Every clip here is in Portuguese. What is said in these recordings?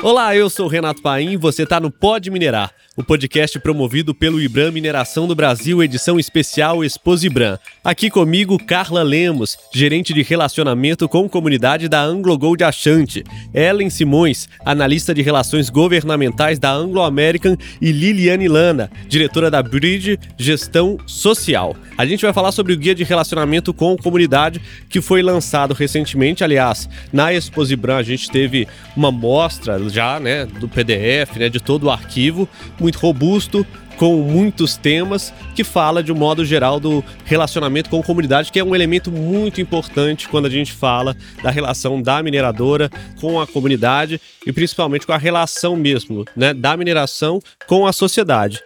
Olá, eu sou o Renato Paim você está no Pode Minerar, o podcast promovido pelo IBRAM Mineração do Brasil, edição especial Exposibram. Aqui comigo, Carla Lemos, gerente de relacionamento com comunidade da Anglo Gold Achante, Ellen Simões, analista de relações governamentais da Anglo American e Liliane Lana, diretora da Bridge Gestão Social. A gente vai falar sobre o guia de relacionamento com comunidade que foi lançado recentemente, aliás, na Exposibram a gente teve uma mostra já, né, do PDF, né, de todo o arquivo, muito robusto, com muitos temas, que fala de um modo geral do relacionamento com a comunidade, que é um elemento muito importante quando a gente fala da relação da mineradora com a comunidade e principalmente com a relação mesmo, né, da mineração com a sociedade.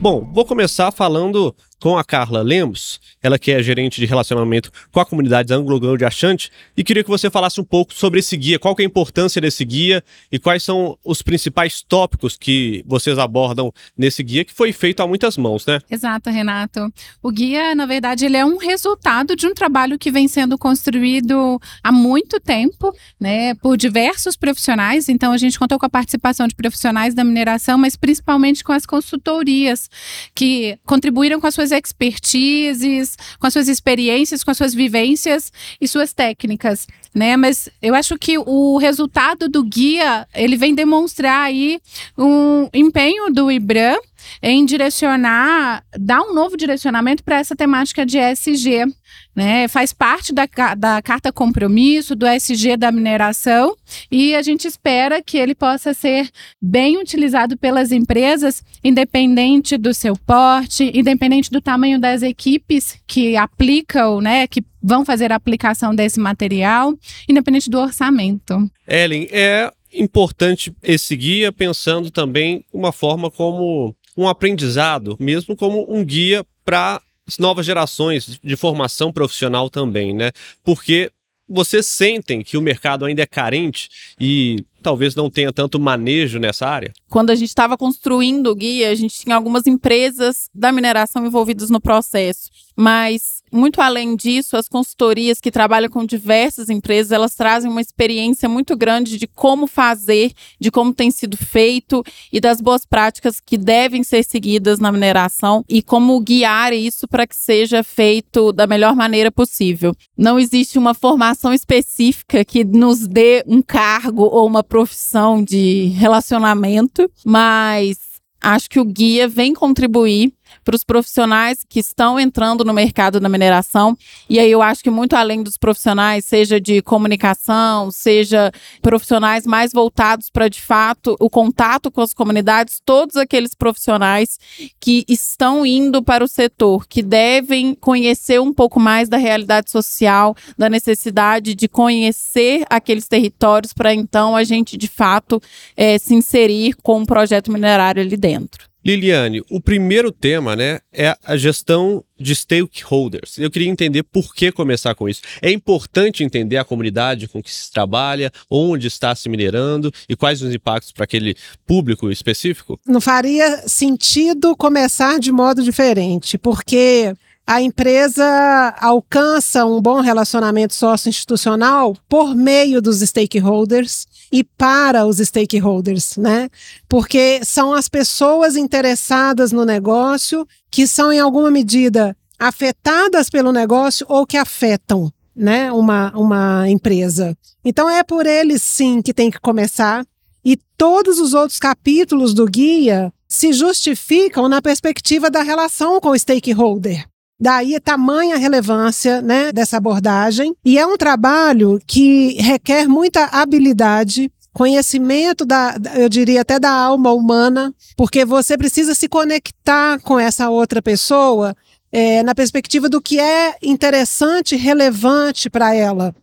Bom, vou começar falando com a Carla Lemos, ela que é gerente de relacionamento com a comunidade anglo de Achante, e queria que você falasse um pouco sobre esse guia, qual é a importância desse guia e quais são os principais tópicos que vocês abordam nesse guia, que foi feito a muitas mãos, né? Exato, Renato. O guia, na verdade, ele é um resultado de um trabalho que vem sendo construído há muito tempo, né, por diversos profissionais, então a gente contou com a participação de profissionais da mineração, mas principalmente com as consultorias que contribuíram com as suas expertises, com as suas experiências, com as suas vivências e suas técnicas, né? Mas eu acho que o resultado do guia, ele vem demonstrar aí um empenho do IBRAM em direcionar, dar um novo direcionamento para essa temática de ESG, né? Faz parte da, da carta compromisso, do SG da mineração, e a gente espera que ele possa ser bem utilizado pelas empresas, independente do seu porte, independente do tamanho das equipes que aplicam, né? Que vão fazer a aplicação desse material, independente do orçamento. Ellen, é importante esse guia pensando também uma forma como um aprendizado, mesmo como um guia para as novas gerações de formação profissional também, né? Porque vocês sentem que o mercado ainda é carente e talvez não tenha tanto manejo nessa área? Quando a gente estava construindo o guia, a gente tinha algumas empresas da mineração envolvidas no processo. Mas, muito além disso, as consultorias que trabalham com diversas empresas, elas trazem uma experiência muito grande de como fazer, de como tem sido feito e das boas práticas que devem ser seguidas na mineração e como guiar isso para que seja feito da melhor maneira possível. Não existe uma formação específica que nos dê um cargo ou uma profissão de relacionamento, mas acho que o guia vem contribuir para os profissionais que estão entrando no mercado da mineração. E aí eu acho que muito além dos profissionais, seja de comunicação, seja profissionais mais voltados para de fato o contato com as comunidades, todos aqueles profissionais que estão indo para o setor, que devem conhecer um pouco mais da realidade social, da necessidade de conhecer aqueles territórios para então a gente de fato é, se inserir com um projeto minerário ali dentro. Liliane, o primeiro tema, né, é a gestão de stakeholders. Eu queria entender por que começar com isso. É importante entender a comunidade com que se trabalha, onde está se minerando e quais os impactos para aquele público específico? Não faria sentido começar de modo diferente, porque a empresa alcança um bom relacionamento sócio-institucional por meio dos stakeholders e para os stakeholders, né? Porque são as pessoas interessadas no negócio que são, em alguma medida, afetadas pelo negócio ou que afetam né, uma, uma empresa. Então é por eles sim que tem que começar. E todos os outros capítulos do guia se justificam na perspectiva da relação com o stakeholder. Daí tamanha relevância né, dessa abordagem. E é um trabalho que requer muita habilidade, conhecimento da, eu diria até da alma humana, porque você precisa se conectar com essa outra pessoa é, na perspectiva do que é interessante, relevante para ela.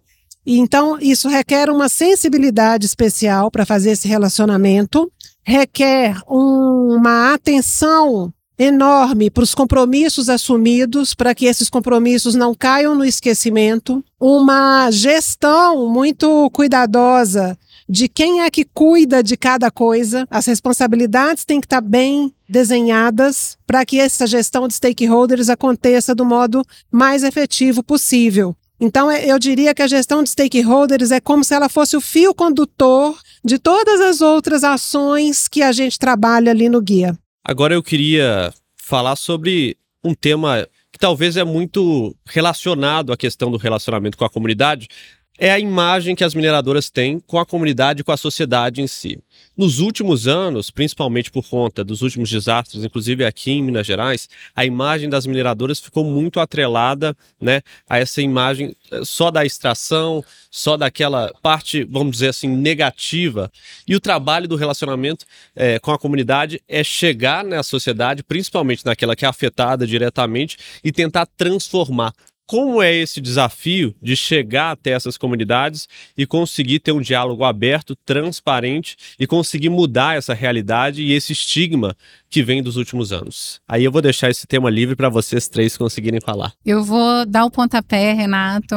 E então, isso requer uma sensibilidade especial para fazer esse relacionamento, requer um, uma atenção enorme para os compromissos assumidos, para que esses compromissos não caiam no esquecimento, uma gestão muito cuidadosa de quem é que cuida de cada coisa. As responsabilidades têm que estar bem desenhadas para que essa gestão de stakeholders aconteça do modo mais efetivo possível. Então, é, eu diria que a gestão de stakeholders é como se ela fosse o fio condutor de todas as outras ações que a gente trabalha ali no guia. Agora eu queria falar sobre um tema que talvez é muito relacionado à questão do relacionamento com a comunidade, é a imagem que as mineradoras têm com a comunidade e com a sociedade em si. Nos últimos anos, principalmente por conta dos últimos desastres, inclusive aqui em Minas Gerais, a imagem das mineradoras ficou muito atrelada né, a essa imagem eh, só da extração, só daquela parte, vamos dizer assim, negativa. E o trabalho do relacionamento é, com a comunidade é chegar na sociedade, principalmente naquela que é afetada diretamente, e tentar transformar como é esse desafio de chegar até essas comunidades e conseguir ter um diálogo aberto, transparente e conseguir mudar essa realidade e esse estigma que vem dos últimos anos. Aí eu vou deixar esse tema livre para vocês três conseguirem falar. Eu vou dar o pontapé, Renato.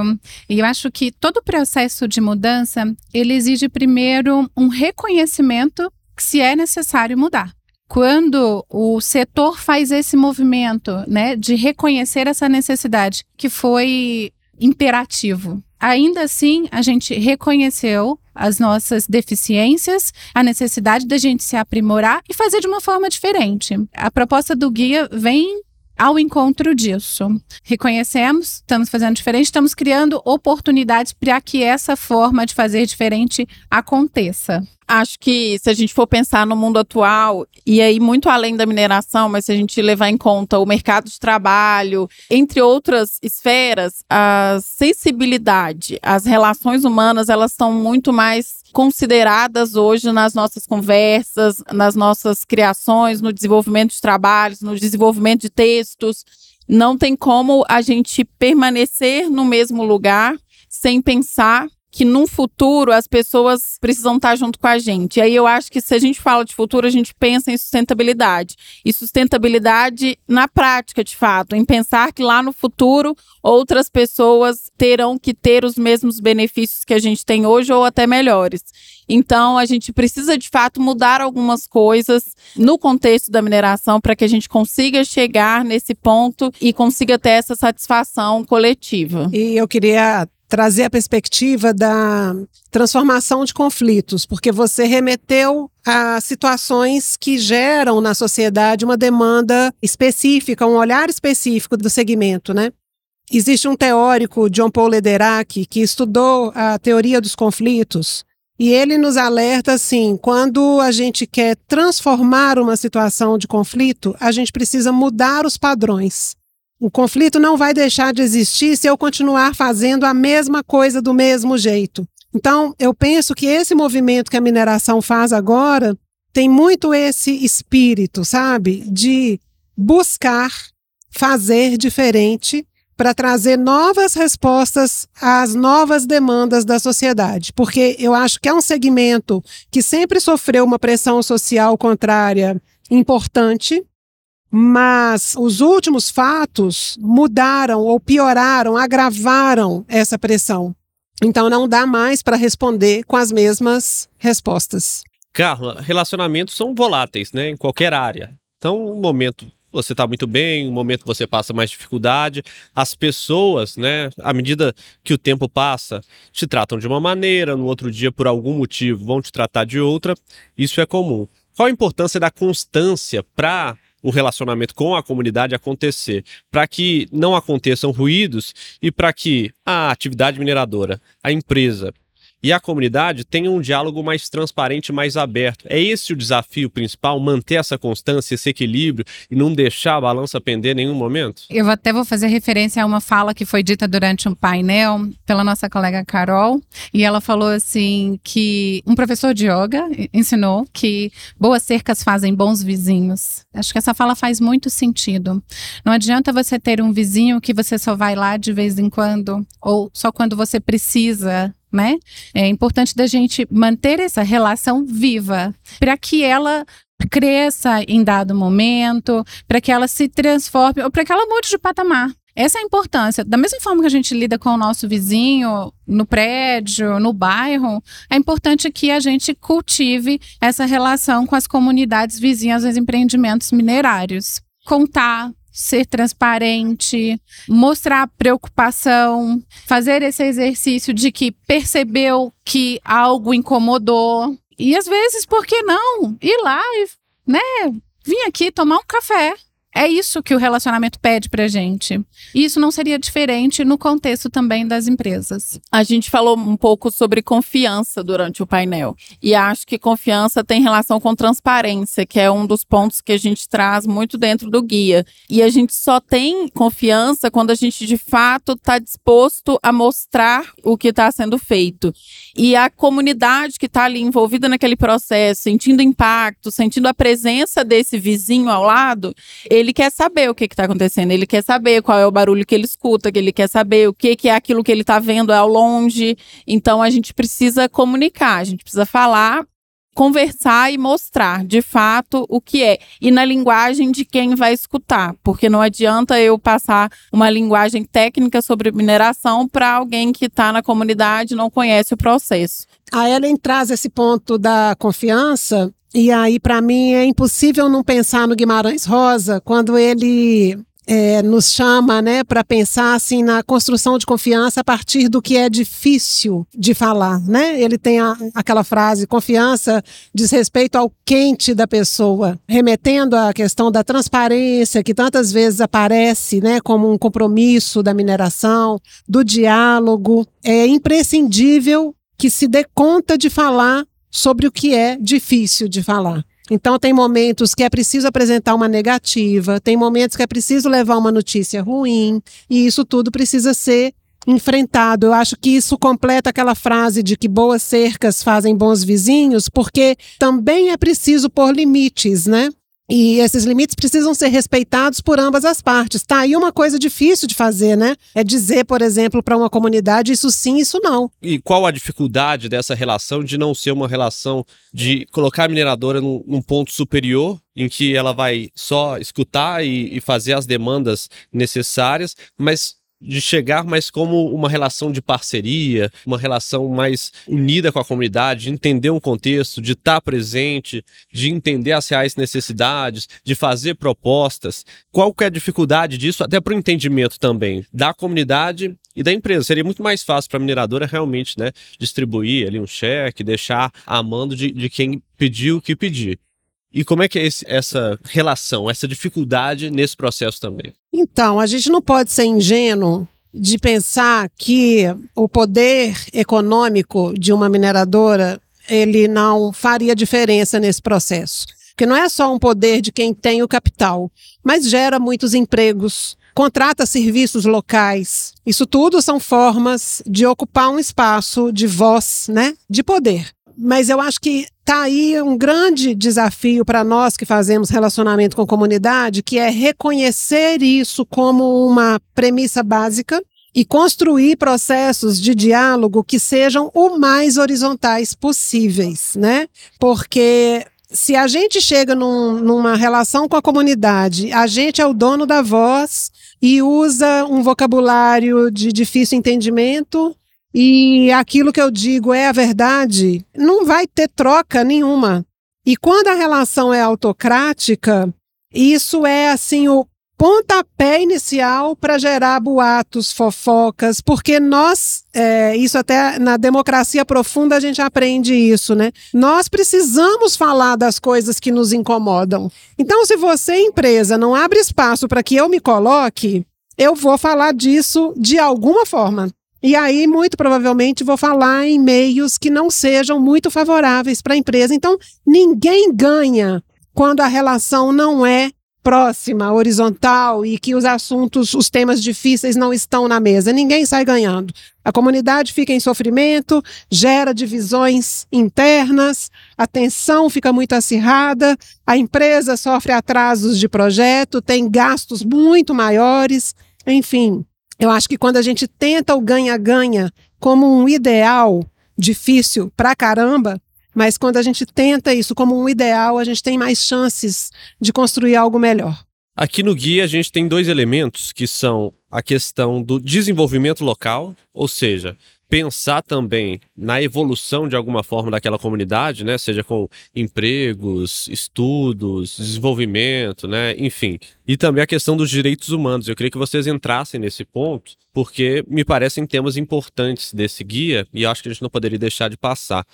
E eu acho que todo o processo de mudança, ele exige primeiro um reconhecimento que se é necessário mudar quando o setor faz esse movimento, né, de reconhecer essa necessidade que foi imperativo. Ainda assim, a gente reconheceu as nossas deficiências, a necessidade da gente se aprimorar e fazer de uma forma diferente. A proposta do guia vem ao encontro disso. Reconhecemos, estamos fazendo diferente, estamos criando oportunidades para que essa forma de fazer diferente aconteça. Acho que se a gente for pensar no mundo atual, e aí muito além da mineração, mas se a gente levar em conta o mercado de trabalho, entre outras esferas, a sensibilidade, as relações humanas, elas estão muito mais consideradas hoje nas nossas conversas, nas nossas criações, no desenvolvimento de trabalhos, no desenvolvimento de textos. Não tem como a gente permanecer no mesmo lugar sem pensar que num futuro as pessoas precisam estar junto com a gente. E aí eu acho que se a gente fala de futuro, a gente pensa em sustentabilidade. E sustentabilidade na prática, de fato, em pensar que lá no futuro outras pessoas terão que ter os mesmos benefícios que a gente tem hoje ou até melhores. Então, a gente precisa de fato mudar algumas coisas no contexto da mineração para que a gente consiga chegar nesse ponto e consiga ter essa satisfação coletiva. E eu queria trazer a perspectiva da transformação de conflitos, porque você remeteu a situações que geram na sociedade uma demanda específica, um olhar específico do segmento, né? Existe um teórico, John Paul Lederach, que estudou a teoria dos conflitos, e ele nos alerta assim: quando a gente quer transformar uma situação de conflito, a gente precisa mudar os padrões. O conflito não vai deixar de existir se eu continuar fazendo a mesma coisa do mesmo jeito. Então, eu penso que esse movimento que a mineração faz agora tem muito esse espírito, sabe? De buscar fazer diferente para trazer novas respostas às novas demandas da sociedade. Porque eu acho que é um segmento que sempre sofreu uma pressão social contrária importante mas os últimos fatos mudaram ou pioraram, agravaram essa pressão. Então não dá mais para responder com as mesmas respostas. Carla, relacionamentos são voláteis, né, em qualquer área. Então, um momento você está muito bem, um momento você passa mais dificuldade. As pessoas, né, à medida que o tempo passa, te tratam de uma maneira, no outro dia, por algum motivo, vão te tratar de outra. Isso é comum. Qual a importância da constância para o relacionamento com a comunidade acontecer, para que não aconteçam ruídos e para que a atividade mineradora, a empresa e a comunidade tenham um diálogo mais transparente, mais aberto. É esse o desafio principal, manter essa constância, esse equilíbrio e não deixar a balança pender em nenhum momento? Eu até vou fazer referência a uma fala que foi dita durante um painel pela nossa colega Carol, e ela falou assim que um professor de yoga ensinou que boas cercas fazem bons vizinhos. Acho que essa fala faz muito sentido. Não adianta você ter um vizinho que você só vai lá de vez em quando ou só quando você precisa né? É importante da gente manter essa relação viva para que ela cresça em dado momento, para que ela se transforme ou para que ela mude de patamar. Essa é a importância. Da mesma forma que a gente lida com o nosso vizinho, no prédio, no bairro, é importante que a gente cultive essa relação com as comunidades vizinhas dos empreendimentos minerários. Contar, ser transparente, mostrar preocupação, fazer esse exercício de que percebeu que algo incomodou. E às vezes, por que não? Ir lá e, né, vir aqui tomar um café é isso que o relacionamento pede pra gente. E isso não seria diferente no contexto também das empresas. A gente falou um pouco sobre confiança durante o painel. E acho que confiança tem relação com transparência, que é um dos pontos que a gente traz muito dentro do guia. E a gente só tem confiança quando a gente de fato está disposto a mostrar o que está sendo feito. E a comunidade que está ali envolvida naquele processo, sentindo impacto, sentindo a presença desse vizinho ao lado, ele quer saber o que está acontecendo, ele quer saber qual é o barulho que ele escuta, que ele quer saber o que, que é aquilo que ele está vendo ao longe. Então a gente precisa comunicar, a gente precisa falar conversar e mostrar de fato o que é e na linguagem de quem vai escutar, porque não adianta eu passar uma linguagem técnica sobre mineração para alguém que está na comunidade e não conhece o processo. A Ellen traz esse ponto da confiança e aí, para mim, é impossível não pensar no Guimarães Rosa quando ele é, nos chama né, para pensar assim, na construção de confiança a partir do que é difícil de falar. Né? Ele tem a, aquela frase: confiança diz respeito ao quente da pessoa, remetendo à questão da transparência, que tantas vezes aparece né, como um compromisso da mineração, do diálogo. É imprescindível que se dê conta de falar sobre o que é difícil de falar. Então, tem momentos que é preciso apresentar uma negativa, tem momentos que é preciso levar uma notícia ruim, e isso tudo precisa ser enfrentado. Eu acho que isso completa aquela frase de que boas cercas fazem bons vizinhos, porque também é preciso pôr limites, né? E esses limites precisam ser respeitados por ambas as partes. Tá aí uma coisa difícil de fazer, né? É dizer, por exemplo, para uma comunidade isso sim, isso não. E qual a dificuldade dessa relação de não ser uma relação de colocar a mineradora num, num ponto superior, em que ela vai só escutar e, e fazer as demandas necessárias, mas de chegar mais como uma relação de parceria, uma relação mais unida com a comunidade, de entender um contexto, de estar presente, de entender as reais necessidades, de fazer propostas. Qual que é a dificuldade disso, até para o entendimento também da comunidade e da empresa? Seria muito mais fácil para a mineradora realmente né, distribuir ali um cheque, deixar a mando de, de quem pediu o que pedir. E como é que é esse, essa relação, essa dificuldade nesse processo também? Então, a gente não pode ser ingênuo de pensar que o poder econômico de uma mineradora ele não faria diferença nesse processo. Porque não é só um poder de quem tem o capital, mas gera muitos empregos, contrata serviços locais. Isso tudo são formas de ocupar um espaço de voz, né, de poder. Mas eu acho que está aí um grande desafio para nós que fazemos relacionamento com comunidade, que é reconhecer isso como uma premissa básica e construir processos de diálogo que sejam o mais horizontais possíveis, né? Porque se a gente chega num, numa relação com a comunidade, a gente é o dono da voz e usa um vocabulário de difícil entendimento, e aquilo que eu digo é a verdade, não vai ter troca nenhuma. E quando a relação é autocrática, isso é assim o pontapé inicial para gerar boatos, fofocas, porque nós, é, isso até na democracia profunda a gente aprende isso, né? Nós precisamos falar das coisas que nos incomodam. Então, se você, empresa, não abre espaço para que eu me coloque, eu vou falar disso de alguma forma. E aí, muito provavelmente, vou falar em meios que não sejam muito favoráveis para a empresa. Então, ninguém ganha quando a relação não é próxima, horizontal e que os assuntos, os temas difíceis não estão na mesa. Ninguém sai ganhando. A comunidade fica em sofrimento, gera divisões internas, a tensão fica muito acirrada, a empresa sofre atrasos de projeto, tem gastos muito maiores, enfim. Eu acho que quando a gente tenta o ganha-ganha como um ideal difícil pra caramba, mas quando a gente tenta isso como um ideal, a gente tem mais chances de construir algo melhor. Aqui no guia a gente tem dois elementos que são a questão do desenvolvimento local, ou seja, pensar também na evolução de alguma forma daquela comunidade, né? Seja com empregos, estudos, desenvolvimento, né? Enfim. E também a questão dos direitos humanos. Eu queria que vocês entrassem nesse ponto, porque me parecem temas importantes desse guia e acho que a gente não poderia deixar de passar.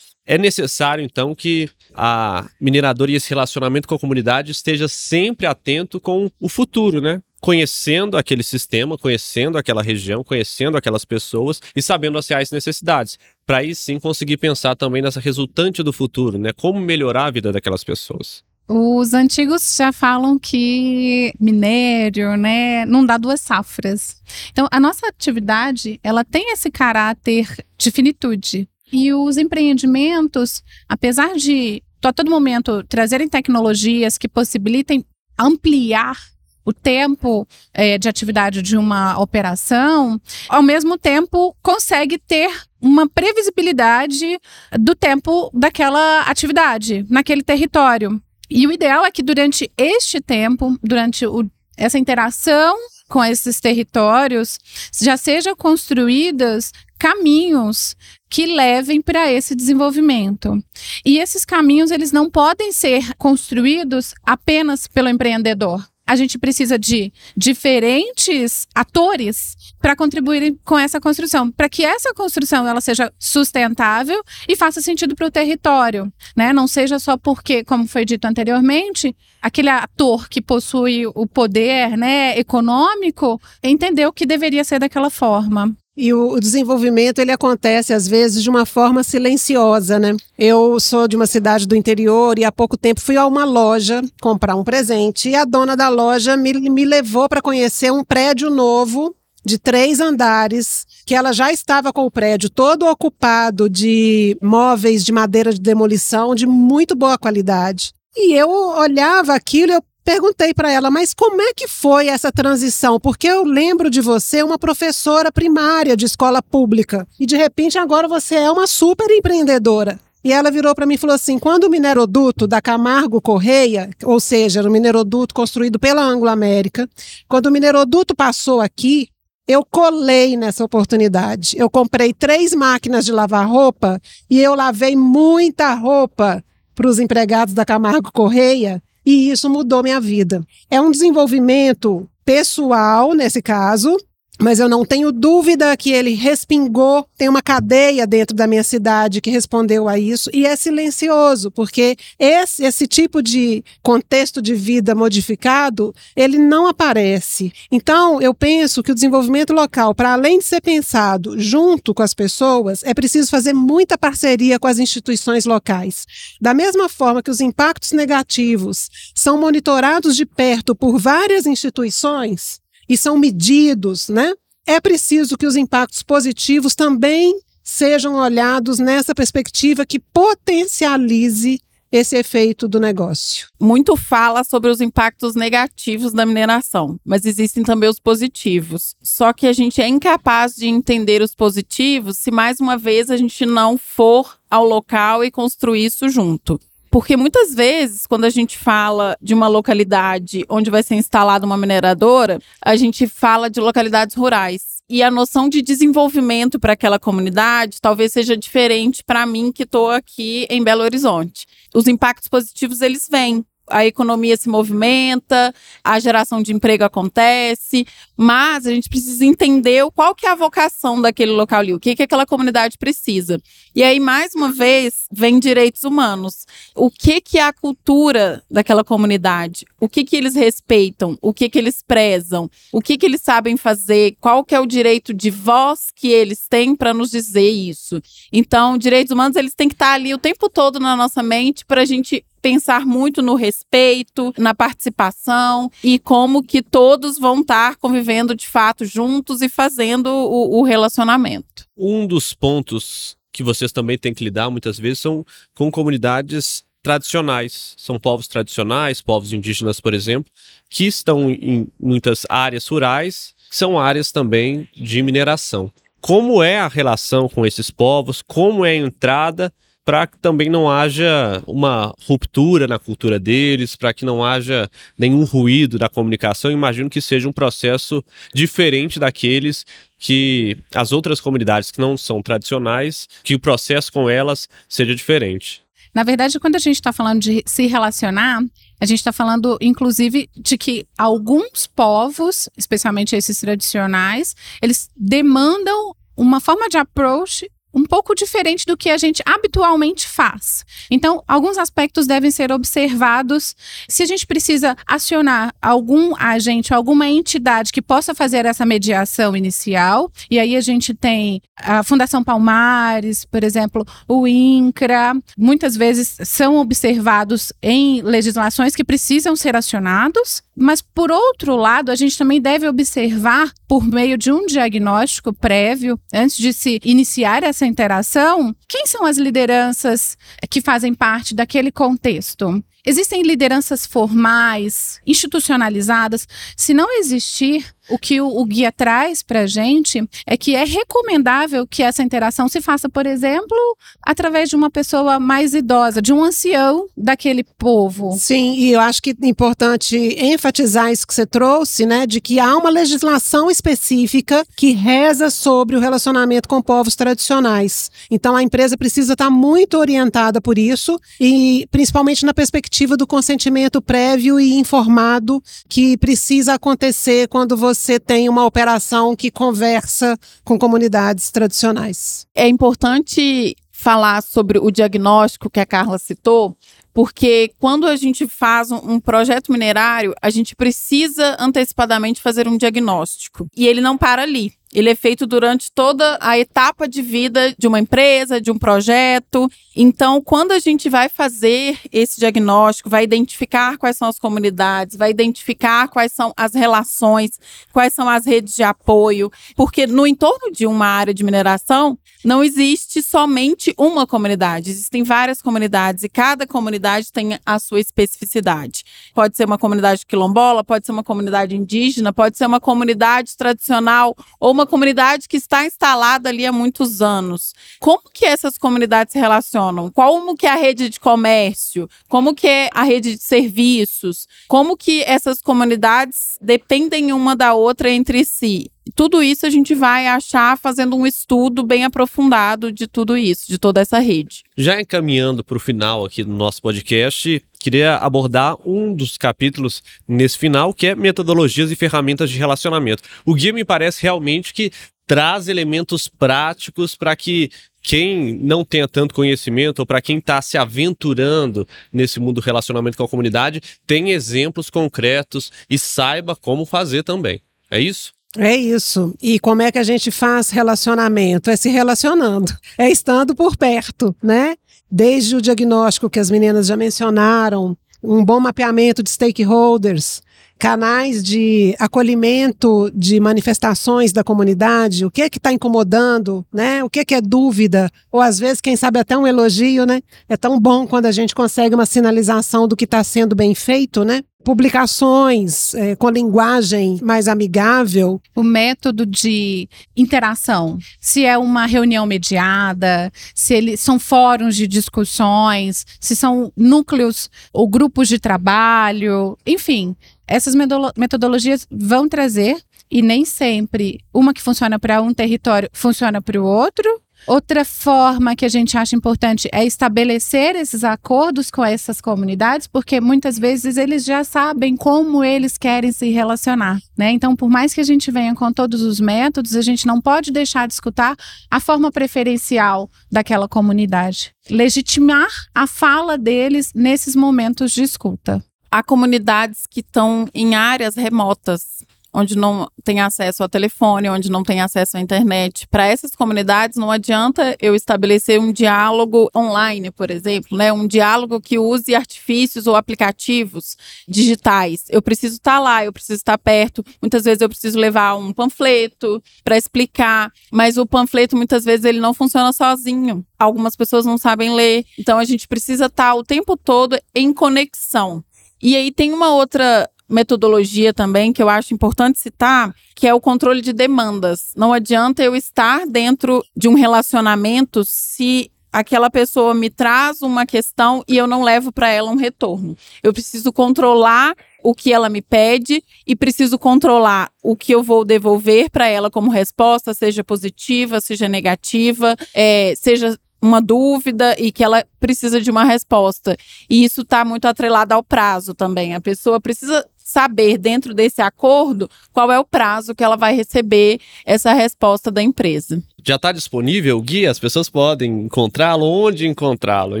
É necessário, então, que a mineradora e esse relacionamento com a comunidade esteja sempre atento com o futuro, né? Conhecendo aquele sistema, conhecendo aquela região, conhecendo aquelas pessoas e sabendo as reais necessidades. Para aí sim conseguir pensar também nessa resultante do futuro, né? Como melhorar a vida daquelas pessoas. Os antigos já falam que minério, né, não dá duas safras. Então, a nossa atividade, ela tem esse caráter de finitude. E os empreendimentos, apesar de a todo momento trazerem tecnologias que possibilitem ampliar o tempo é, de atividade de uma operação, ao mesmo tempo consegue ter uma previsibilidade do tempo daquela atividade, naquele território. E o ideal é que durante este tempo, durante o, essa interação com esses territórios, já sejam construídas caminhos que levem para esse desenvolvimento. E esses caminhos eles não podem ser construídos apenas pelo empreendedor. A gente precisa de diferentes atores para contribuir com essa construção, para que essa construção ela seja sustentável e faça sentido para o território, né? Não seja só porque, como foi dito anteriormente, aquele ator que possui o poder, né, econômico, entendeu que deveria ser daquela forma. E o, desenvolvimento ele acontece às vezes de uma forma silenciosa, né? Eu sou de uma cidade do interior e há pouco tempo fui a uma loja comprar um presente e a dona da loja me, me levou para conhecer um prédio novo de três andares, que ela já estava com o prédio todo ocupado de móveis de madeira de demolição de muito boa qualidade. E eu olhava aquilo eu Perguntei para ela, mas como é que foi essa transição? Porque eu lembro de você uma professora primária de escola pública e de repente agora você é uma super empreendedora. E ela virou para mim e falou assim: quando o mineroduto da Camargo Correia, ou seja, o mineroduto construído pela Anglo América, quando o mineroduto passou aqui, eu colei nessa oportunidade. Eu comprei três máquinas de lavar roupa e eu lavei muita roupa para os empregados da Camargo Correia e isso mudou minha vida. É um desenvolvimento pessoal, nesse caso, mas eu não tenho dúvida que ele respingou. Tem uma cadeia dentro da minha cidade que respondeu a isso e é silencioso, porque esse, esse tipo de contexto de vida modificado ele não aparece. Então, eu penso que o desenvolvimento local, para além de ser pensado junto com as pessoas, é preciso fazer muita parceria com as instituições locais. Da mesma forma que os impactos negativos são monitorados de perto por várias instituições, e são medidos, né? É preciso que os impactos positivos também sejam olhados nessa perspectiva que potencialize esse efeito do negócio. Muito fala sobre os impactos negativos da mineração, mas existem também os positivos. Só que a gente é incapaz de entender os positivos se mais uma vez a gente não for ao local e construir isso junto. Porque muitas vezes, quando a gente fala de uma localidade onde vai ser instalada uma mineradora, a gente fala de localidades rurais. E a noção de desenvolvimento para aquela comunidade talvez seja diferente para mim que estou aqui em Belo Horizonte. Os impactos positivos eles vêm, a economia se movimenta, a geração de emprego acontece, mas a gente precisa entender qual que é a vocação daquele local ali, o que, que aquela comunidade precisa. E aí, mais uma vez, vem direitos humanos. O que, que é a cultura daquela comunidade? O que, que eles respeitam? O que, que eles prezam? O que, que eles sabem fazer? Qual que é o direito de voz que eles têm para nos dizer isso? Então, direitos humanos, eles têm que estar ali o tempo todo na nossa mente para a gente pensar muito no respeito, na participação e como que todos vão estar convivendo de fato juntos e fazendo o, o relacionamento. Um dos pontos que vocês também têm que lidar muitas vezes são com comunidades tradicionais. São povos tradicionais, povos indígenas, por exemplo, que estão em muitas áreas rurais, são áreas também de mineração. Como é a relação com esses povos? Como é a entrada para que também não haja uma ruptura na cultura deles, para que não haja nenhum ruído da comunicação. Imagino que seja um processo diferente daqueles que as outras comunidades que não são tradicionais, que o processo com elas seja diferente. Na verdade, quando a gente está falando de se relacionar, a gente está falando, inclusive, de que alguns povos, especialmente esses tradicionais, eles demandam uma forma de approach um pouco diferente do que a gente habitualmente faz. Então, alguns aspectos devem ser observados. Se a gente precisa acionar algum agente, alguma entidade que possa fazer essa mediação inicial, e aí a gente tem a Fundação Palmares, por exemplo, o INCRA, muitas vezes são observados em legislações que precisam ser acionados, mas por outro lado, a gente também deve observar por meio de um diagnóstico prévio, antes de se iniciar essa interação, quem são as lideranças que fazem parte daquele contexto? Existem lideranças formais, institucionalizadas. Se não existir, o que o, o guia traz para a gente é que é recomendável que essa interação se faça, por exemplo, através de uma pessoa mais idosa, de um ancião daquele povo. Sim, e eu acho que é importante enfatizar isso que você trouxe, né, de que há uma legislação específica que reza sobre o relacionamento com povos tradicionais. Então a empresa precisa estar muito orientada por isso e principalmente na perspectiva do consentimento prévio e informado que precisa acontecer quando você você tem uma operação que conversa com comunidades tradicionais. É importante falar sobre o diagnóstico que a Carla citou, porque quando a gente faz um, projeto minerário, a gente precisa antecipadamente fazer um diagnóstico. E ele não para ali. Ele é feito durante toda a etapa de vida de uma empresa, de um projeto. Então, quando a gente vai fazer esse diagnóstico, vai identificar quais são as comunidades, vai identificar quais são as relações, quais são as redes de apoio, porque no entorno de uma área de mineração não existe somente uma comunidade, existem várias comunidades e cada comunidade tem a sua especificidade. Pode ser uma comunidade quilombola, pode ser uma comunidade indígena, pode ser uma comunidade tradicional ou uma uma comunidade que está instalada ali há muitos anos. Como que essas comunidades se relacionam? Como que é a rede de comércio? Como que é a rede de serviços? Como que essas comunidades dependem uma da outra entre si? Tudo isso a gente vai achar fazendo um estudo bem aprofundado de tudo isso, de toda essa rede. Já encaminhando para o final aqui do nosso podcast, queria abordar um dos capítulos nesse final, que é metodologias e ferramentas de relacionamento. O guia me parece realmente que traz elementos práticos para que quem não tenha tanto conhecimento ou para quem está se aventurando nesse mundo do relacionamento com a comunidade tenha exemplos concretos e saiba como fazer também. É isso? É isso. E como é que a gente faz relacionamento? É se relacionando, é estando por perto, né? Desde o diagnóstico que as meninas já mencionaram, um bom mapeamento de stakeholders, canais de acolhimento de manifestações da comunidade, o que é que está incomodando, né? O que é que é dúvida, ou às vezes, quem sabe até um elogio, né? É tão bom quando a gente consegue uma sinalização do que está sendo bem feito, né? Publicações é, com linguagem mais amigável. O método de interação, se é uma reunião mediada, se eles são fóruns de discussões, se são núcleos ou grupos de trabalho, enfim, essas metodologias vão trazer e nem sempre uma que funciona para um território funciona para o outro Outra forma que a gente acha importante é estabelecer esses acordos com essas comunidades, porque muitas vezes eles já sabem como eles querem se relacionar, né? Então, por mais que a gente venha com todos os métodos, a gente não pode deixar de escutar a forma preferencial daquela comunidade. Legitimar a fala deles nesses momentos de escuta. Há comunidades que estão em áreas remotas, onde não tem acesso ao telefone, onde não tem acesso à internet. Para essas comunidades, não adianta eu estabelecer um diálogo online, por exemplo, né? um diálogo que use artifícios ou aplicativos digitais. Eu preciso estar tá lá, eu preciso estar tá perto. Muitas vezes eu preciso levar um panfleto para explicar, mas o panfleto muitas vezes ele não funciona sozinho. Algumas pessoas não sabem ler, então a gente precisa estar tá o tempo todo em conexão. E aí tem uma outra metodologia também que eu acho importante citar, que é o controle de demandas. Não adianta eu estar dentro de um relacionamento se aquela pessoa me traz uma questão e eu não levo para ela um retorno. Eu preciso controlar o que ela me pede e preciso controlar o que eu vou devolver para ela como resposta, seja positiva, seja negativa, é, seja uma dúvida e que ela precisa de uma resposta. E isso está muito atrelado ao prazo também. A pessoa precisa saber dentro desse acordo qual é o prazo que ela vai receber essa resposta da empresa. Já está disponível o guia? As pessoas podem encontrá-lo? Onde encontrá-lo? É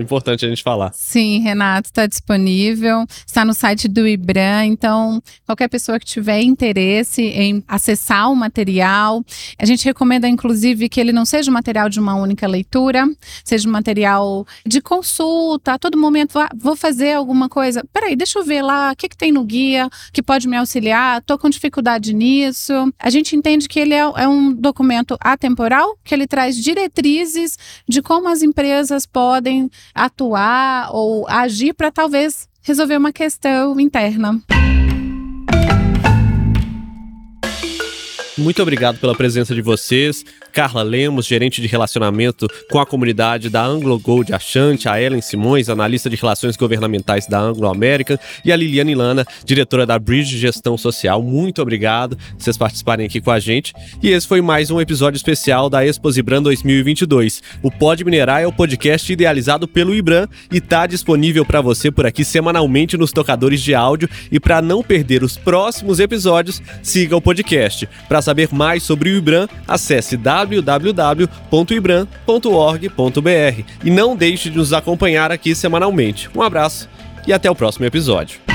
importante a gente falar. Sim, Renato, está disponível. Está no site do IBRAM. Então, qualquer pessoa que tiver interesse em acessar o material, a gente recomenda, inclusive, que ele não seja um material de uma única leitura, seja um material de consulta. A todo momento, vou fazer alguma coisa. Peraí, deixa eu ver lá o que, que tem no guia que pode me auxiliar. Estou com dificuldade nisso. A gente entende que ele é, é um documento atemporal que ele traz diretrizes de como as empresas podem atuar ou agir para talvez resolver uma questão interna. Muito obrigado pela presença de vocês. Carla Lemos, gerente de relacionamento com a comunidade da Anglo Gold Achante, a Ellen Simões, analista de relações governamentais da Anglo American, e a Liliane Lana, diretora da Bridge Gestão Social. Muito obrigado por vocês participarem aqui com a gente. E esse foi mais um episódio especial da Exposibran 2022. O Pod Minerar é o podcast idealizado pelo Ibram e está disponível para você por aqui semanalmente nos tocadores de áudio. E para não perder os próximos episódios, siga o podcast. Para saber mais sobre o IBRAM, acesse www.ibram.org.br e não deixe de nos acompanhar aqui semanalmente. Um abraço e até o próximo episódio.